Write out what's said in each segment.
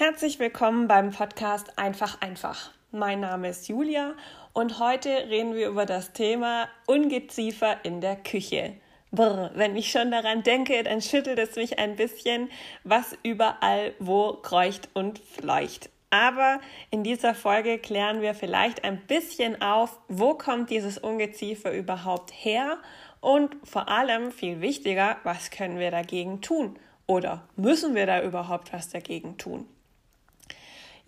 Herzlich willkommen beim Podcast Einfach einfach. Mein Name ist Julia und heute reden wir über das Thema Ungeziefer in der Küche. Brr, wenn ich schon daran denke, dann schüttelt es mich ein bisschen, was überall wo kreucht und fleucht. Aber in dieser Folge klären wir vielleicht ein bisschen auf, wo kommt dieses Ungeziefer überhaupt her und vor allem viel wichtiger, was können wir dagegen tun oder müssen wir da überhaupt was dagegen tun?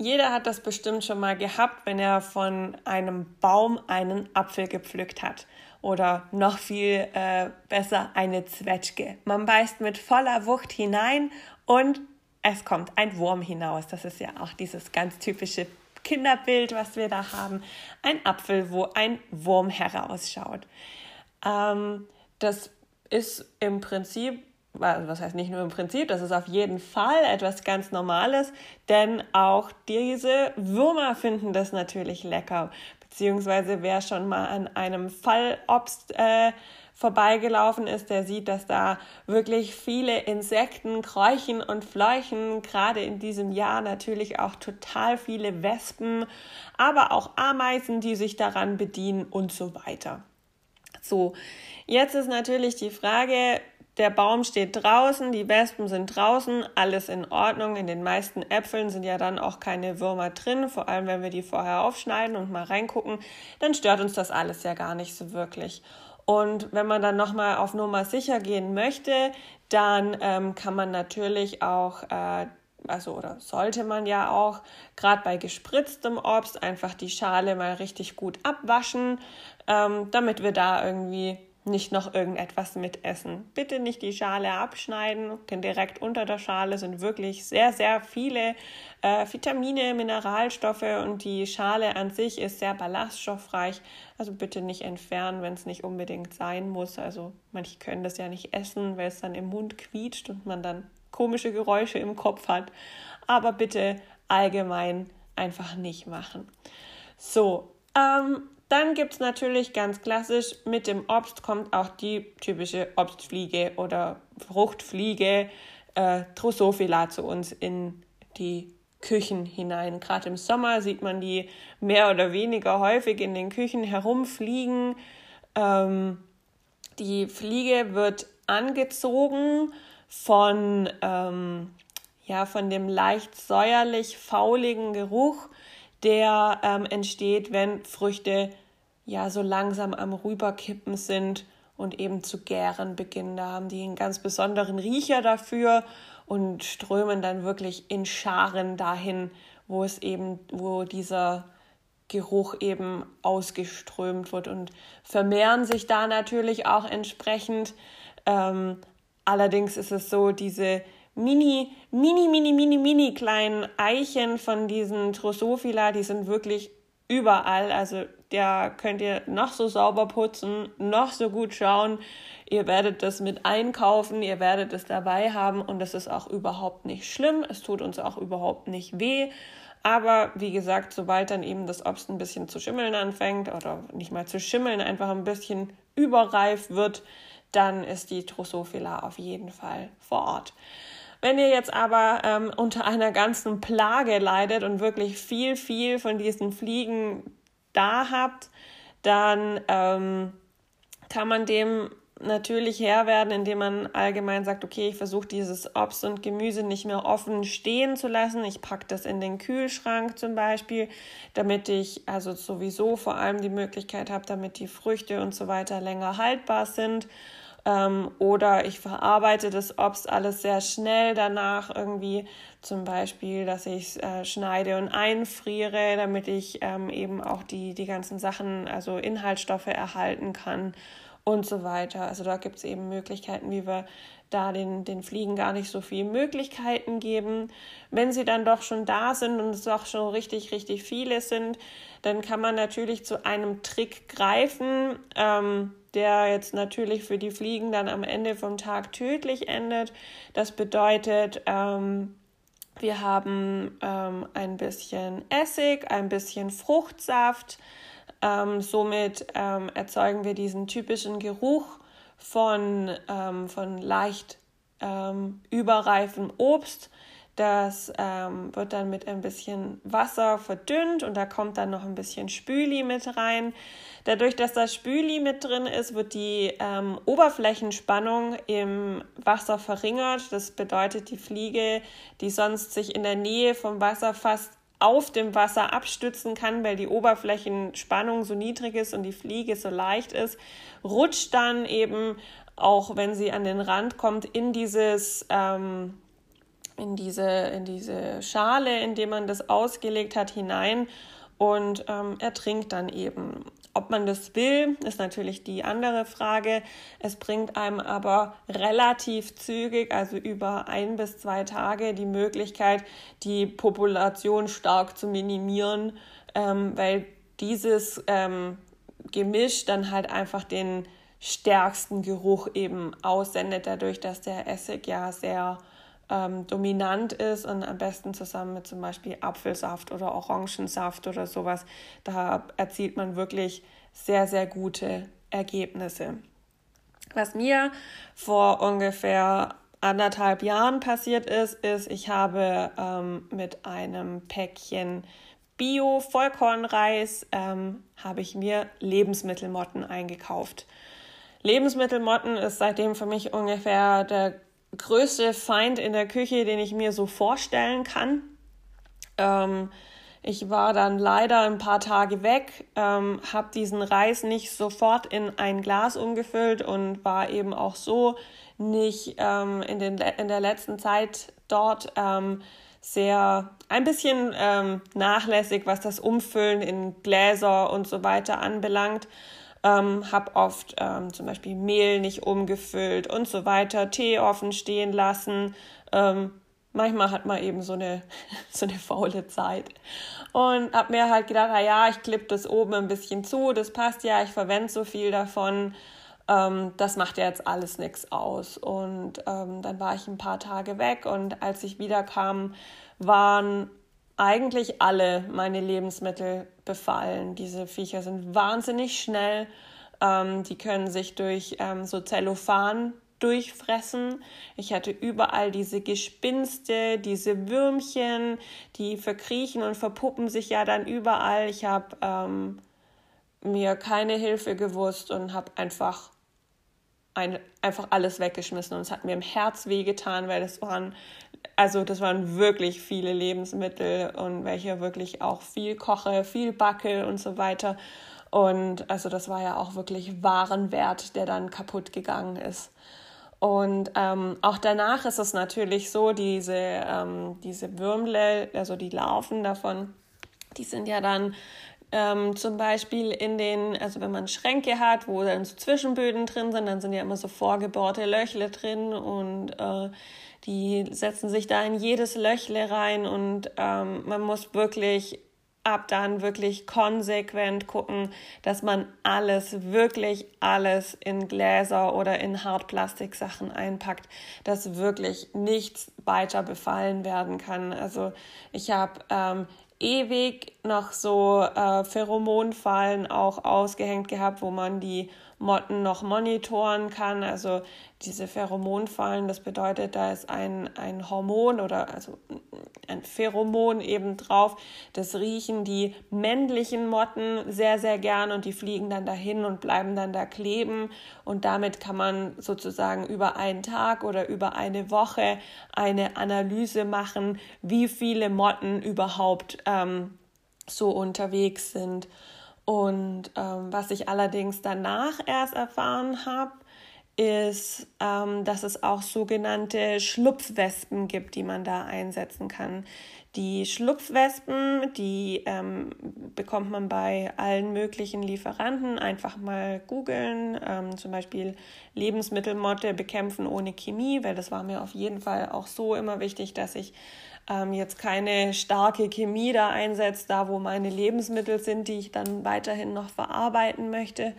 Jeder hat das bestimmt schon mal gehabt, wenn er von einem Baum einen Apfel gepflückt hat. Oder noch viel äh, besser eine Zwetschge. Man beißt mit voller Wucht hinein und es kommt ein Wurm hinaus. Das ist ja auch dieses ganz typische Kinderbild, was wir da haben. Ein Apfel, wo ein Wurm herausschaut. Ähm, das ist im Prinzip was heißt nicht nur im Prinzip, das ist auf jeden Fall etwas ganz Normales, denn auch diese Würmer finden das natürlich lecker. Beziehungsweise wer schon mal an einem Fallobst äh, vorbeigelaufen ist, der sieht, dass da wirklich viele Insekten kräuchen und fleuchen. Gerade in diesem Jahr natürlich auch total viele Wespen, aber auch Ameisen, die sich daran bedienen und so weiter. So, jetzt ist natürlich die Frage, der Baum steht draußen, die Wespen sind draußen, alles in Ordnung. In den meisten Äpfeln sind ja dann auch keine Würmer drin, vor allem wenn wir die vorher aufschneiden und mal reingucken, dann stört uns das alles ja gar nicht so wirklich. Und wenn man dann nochmal auf Nummer sicher gehen möchte, dann ähm, kann man natürlich auch, äh, also oder sollte man ja auch, gerade bei gespritztem Obst einfach die Schale mal richtig gut abwaschen, ähm, damit wir da irgendwie nicht noch irgendetwas mitessen. Bitte nicht die Schale abschneiden, denn direkt unter der Schale sind wirklich sehr, sehr viele äh, Vitamine, Mineralstoffe und die Schale an sich ist sehr ballaststoffreich. Also bitte nicht entfernen, wenn es nicht unbedingt sein muss. Also manche können das ja nicht essen, weil es dann im Mund quietscht und man dann komische Geräusche im Kopf hat. Aber bitte allgemein einfach nicht machen. So, ähm, dann gibt es natürlich ganz klassisch, mit dem Obst kommt auch die typische Obstfliege oder Fruchtfliege äh, Drosophila zu uns in die Küchen hinein. Gerade im Sommer sieht man die mehr oder weniger häufig in den Küchen herumfliegen. Ähm, die Fliege wird angezogen von, ähm, ja, von dem leicht säuerlich fauligen Geruch, der ähm, entsteht, wenn Früchte ja so langsam am Rüberkippen sind und eben zu gären beginnen. Da haben die einen ganz besonderen Riecher dafür und strömen dann wirklich in Scharen dahin, wo es eben, wo dieser Geruch eben ausgeströmt wird und vermehren sich da natürlich auch entsprechend. Ähm, allerdings ist es so, diese mini, mini, mini, mini, mini kleinen Eichen von diesen Drosophila, die sind wirklich überall. Also da könnt ihr noch so sauber putzen, noch so gut schauen. Ihr werdet das mit einkaufen, ihr werdet es dabei haben und das ist auch überhaupt nicht schlimm. Es tut uns auch überhaupt nicht weh. Aber wie gesagt, sobald dann eben das Obst ein bisschen zu schimmeln anfängt oder nicht mal zu schimmeln, einfach ein bisschen überreif wird, dann ist die Drosophila auf jeden Fall vor Ort. Wenn ihr jetzt aber ähm, unter einer ganzen Plage leidet und wirklich viel, viel von diesen Fliegen da habt, dann ähm, kann man dem natürlich Herr werden, indem man allgemein sagt, okay, ich versuche dieses Obst und Gemüse nicht mehr offen stehen zu lassen. Ich packe das in den Kühlschrank zum Beispiel, damit ich also sowieso vor allem die Möglichkeit habe, damit die Früchte und so weiter länger haltbar sind. Ähm, oder ich verarbeite das Obst alles sehr schnell danach irgendwie, zum Beispiel, dass ich es äh, schneide und einfriere, damit ich ähm, eben auch die, die ganzen Sachen, also Inhaltsstoffe erhalten kann und so weiter. Also da gibt es eben Möglichkeiten, wie wir da den, den Fliegen gar nicht so viele Möglichkeiten geben. Wenn sie dann doch schon da sind und es auch schon richtig, richtig viele sind, dann kann man natürlich zu einem Trick greifen, ähm, der jetzt natürlich für die Fliegen dann am Ende vom Tag tödlich endet. Das bedeutet, ähm, wir haben ähm, ein bisschen Essig, ein bisschen Fruchtsaft. Ähm, somit ähm, erzeugen wir diesen typischen Geruch von, ähm, von leicht ähm, überreifem Obst, Das ähm, wird dann mit ein bisschen Wasser verdünnt und da kommt dann noch ein bisschen Spüli mit rein. Dadurch, dass das Spüli mit drin ist, wird die ähm, Oberflächenspannung im Wasser verringert. Das bedeutet, die Fliege, die sonst sich in der Nähe vom Wasser fast auf dem Wasser abstützen kann, weil die Oberflächenspannung so niedrig ist und die Fliege so leicht ist, rutscht dann eben, auch wenn sie an den Rand kommt, in dieses ähm, in diese, in diese Schale, in die man das ausgelegt hat, hinein und ähm, ertrinkt dann eben. Ob man das will, ist natürlich die andere Frage. Es bringt einem aber relativ zügig, also über ein bis zwei Tage, die Möglichkeit, die Population stark zu minimieren, ähm, weil dieses ähm, Gemisch dann halt einfach den stärksten Geruch eben aussendet, dadurch, dass der Essig ja sehr ähm, dominant ist und am besten zusammen mit zum Beispiel Apfelsaft oder Orangensaft oder sowas. Da erzielt man wirklich sehr, sehr gute Ergebnisse. Was mir vor ungefähr anderthalb Jahren passiert ist, ist, ich habe ähm, mit einem Päckchen Bio-Vollkornreis ähm, habe ich mir Lebensmittelmotten eingekauft. Lebensmittelmotten ist seitdem für mich ungefähr der größte Feind in der Küche, den ich mir so vorstellen kann. Ähm, ich war dann leider ein paar Tage weg, ähm, habe diesen Reis nicht sofort in ein Glas umgefüllt und war eben auch so nicht ähm, in, den, in der letzten Zeit dort ähm, sehr ein bisschen ähm, nachlässig, was das Umfüllen in Gläser und so weiter anbelangt. Ähm, habe oft ähm, zum Beispiel Mehl nicht umgefüllt und so weiter, Tee offen stehen lassen. Ähm, manchmal hat man eben so eine, so eine faule Zeit. Und habe mir halt gedacht, na ja, ich klippe das oben ein bisschen zu, das passt ja, ich verwende so viel davon. Ähm, das macht ja jetzt alles nichts aus. Und ähm, dann war ich ein paar Tage weg und als ich wiederkam, waren eigentlich alle meine Lebensmittel befallen. Diese Viecher sind wahnsinnig schnell. Ähm, die können sich durch ähm, so Zellophan durchfressen. Ich hatte überall diese Gespinste, diese Würmchen, die verkriechen und verpuppen sich ja dann überall. Ich habe ähm, mir keine Hilfe gewusst und habe einfach ein, einfach alles weggeschmissen und es hat mir im Herz wehgetan, weil das waren also das waren wirklich viele Lebensmittel und welche wirklich auch viel koche, viel backe und so weiter. Und also das war ja auch wirklich Warenwert, der dann kaputt gegangen ist. Und ähm, auch danach ist es natürlich so, diese, ähm, diese Würmle, also die Larven davon, die sind ja dann ähm, zum Beispiel in den, also wenn man Schränke hat, wo dann so Zwischenböden drin sind, dann sind ja immer so vorgebohrte Löchle drin und äh, die setzen sich da in jedes Löchle rein und ähm, man muss wirklich ab dann wirklich konsequent gucken, dass man alles, wirklich alles in Gläser oder in Hartplastiksachen einpackt, dass wirklich nichts weiter befallen werden kann. Also ich habe ähm, ewig noch so äh, Pheromonfallen auch ausgehängt gehabt, wo man die noch monitoren kann. Also diese Pheromonfallen, das bedeutet, da ist ein, ein Hormon oder also ein Pheromon eben drauf. Das riechen die männlichen Motten sehr, sehr gern und die fliegen dann dahin und bleiben dann da kleben. Und damit kann man sozusagen über einen Tag oder über eine Woche eine Analyse machen, wie viele Motten überhaupt ähm, so unterwegs sind. Und ähm, was ich allerdings danach erst erfahren habe, ist, ähm, dass es auch sogenannte Schlupfwespen gibt, die man da einsetzen kann. Die Schlupfwespen, die ähm, bekommt man bei allen möglichen Lieferanten. Einfach mal googeln, ähm, zum Beispiel Lebensmittelmotte bekämpfen ohne Chemie, weil das war mir auf jeden Fall auch so immer wichtig, dass ich ähm, jetzt keine starke Chemie da einsetzt, da wo meine Lebensmittel sind, die ich dann weiterhin noch verarbeiten möchte.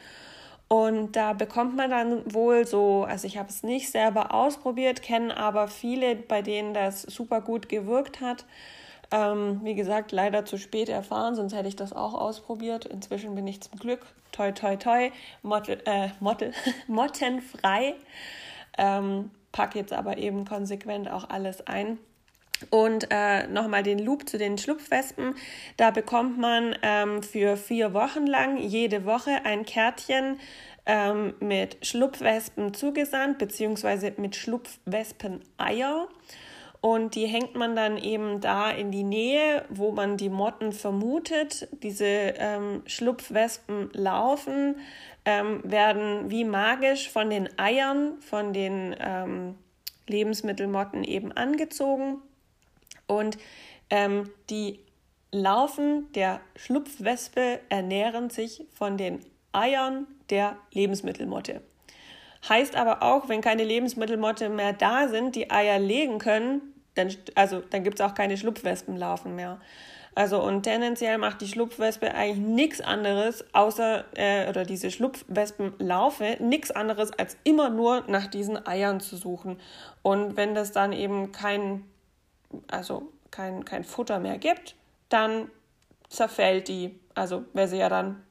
Und da bekommt man dann wohl so, also ich habe es nicht selber ausprobiert, kenne aber viele, bei denen das super gut gewirkt hat. Ähm, wie gesagt, leider zu spät erfahren, sonst hätte ich das auch ausprobiert. Inzwischen bin ich zum Glück, toi, toi, toi, Mottel, äh, Mottel, mottenfrei. Ähm, pack jetzt aber eben konsequent auch alles ein Und äh, nochmal den Loop zu den Schlupfwespen. Da bekommt man ähm, für vier Wochen lang jede Woche ein Kärtchen ähm, mit Schlupfwespen zugesandt, beziehungsweise mit Schlupfwespeneier. Und die hängt man dann eben da in die Nähe, wo man die Motten vermutet. Diese ähm, Schlupfwespen laufen, ähm, werden wie magisch von den Eiern, von den ähm, Lebensmittelmotten eben angezogen. Und ähm, die Larven der Schlupfwespe ernähren sich von den Eiern der Lebensmittelmotte. Heißt aber auch, wenn keine Lebensmittelmotte mehr da sind, die Eier legen können, dann, also, dann gibt es auch keine Schlupfwespenlarven mehr. Also und tendenziell macht die Schlupfwespe eigentlich nichts anderes, außer, äh, oder diese Schlupfwespenlarve, nichts anderes, als immer nur nach diesen Eiern zu suchen. Und wenn das dann eben kein, also kein, kein Futter mehr gibt, dann zerfällt die. Also wäre sie ja dann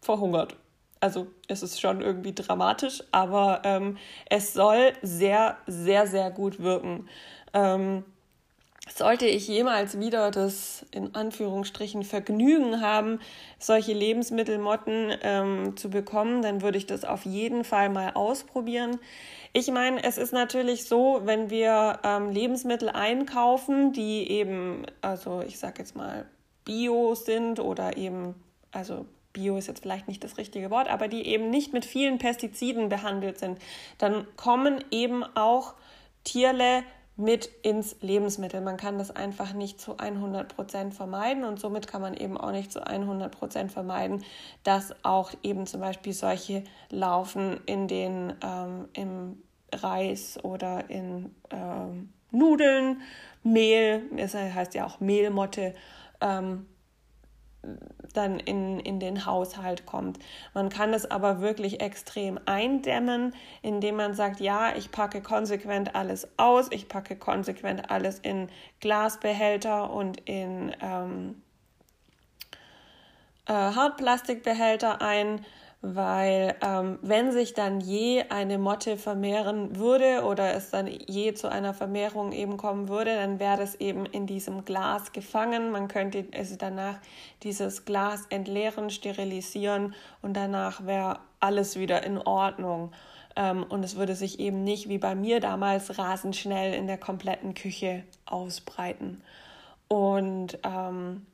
verhungert. Also es ist schon irgendwie dramatisch, aber ähm, es soll sehr, sehr, sehr gut wirken. Ähm, sollte ich jemals wieder das in Anführungsstrichen Vergnügen haben, solche Lebensmittelmotten ähm, zu bekommen, dann würde ich das auf jeden Fall mal ausprobieren. Ich meine, es ist natürlich so, wenn wir ähm, Lebensmittel einkaufen, die eben, also ich sage jetzt mal, bio sind oder eben, also Bio ist jetzt vielleicht nicht das richtige Wort, aber die eben nicht mit vielen Pestiziden behandelt sind, dann kommen eben auch Tierle mit ins Lebensmittel. Man kann das einfach nicht zu 100 Prozent vermeiden und somit kann man eben auch nicht zu 100 Prozent vermeiden, dass auch eben zum Beispiel solche Laufen in den ähm, im Reis oder in ähm, Nudeln, Mehl, es heißt ja auch Mehlmotte, ähm, dann in, in den Haushalt kommt. Man kann es aber wirklich extrem eindämmen, indem man sagt, ja, ich packe konsequent alles aus, ich packe konsequent alles in Glasbehälter und in ähm, äh, Hartplastikbehälter ein weil ähm, wenn sich dann je eine Motte vermehren würde oder es dann je zu einer Vermehrung eben kommen würde, dann wäre es eben in diesem Glas gefangen. Man könnte also danach dieses Glas entleeren, sterilisieren und danach wäre alles wieder in Ordnung. Ähm, und es würde sich eben nicht wie bei mir damals rasend schnell in der kompletten Küche ausbreiten. Und ähm,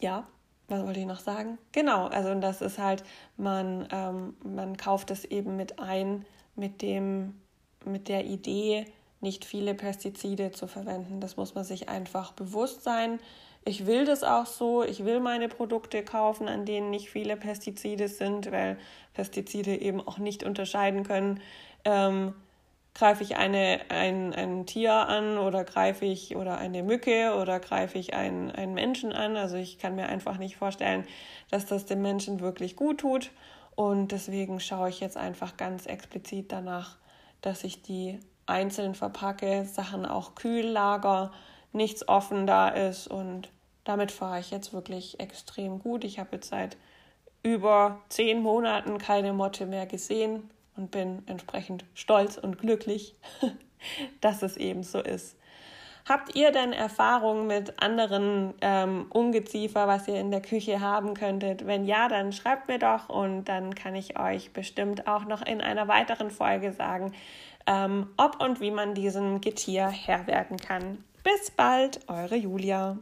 ja, was wollte ich noch sagen? Genau, also das ist halt, man, ähm, man kauft es eben mit ein, mit dem, mit der Idee, nicht viele Pestizide zu verwenden. Das muss man sich einfach bewusst sein. Ich will das auch so. Ich will meine Produkte kaufen, an denen nicht viele Pestizide sind, weil Pestizide eben auch nicht unterscheiden können. Ähm, greife ich eine, ein, ein Tier an oder greife ich oder eine Mücke oder greife ich einen, einen Menschen an. Also ich kann mir einfach nicht vorstellen, dass das dem Menschen wirklich gut tut. Und deswegen schaue ich jetzt einfach ganz explizit danach, dass ich die einzeln verpacke, Sachen auch kühl lager, nichts offen da ist und damit fahre ich jetzt wirklich extrem gut. Ich habe jetzt seit über zehn Monaten keine Motte mehr gesehen und bin entsprechend stolz und glücklich, dass es eben so ist. Habt ihr denn Erfahrungen mit anderen ähm, Ungeziefer, was ihr in der Küche haben könntet? Wenn ja, dann schreibt mir doch und dann kann ich euch bestimmt auch noch in einer weiteren Folge sagen, ähm, ob und wie man diesem Getier Herr werden kann. Bis bald, eure Julia.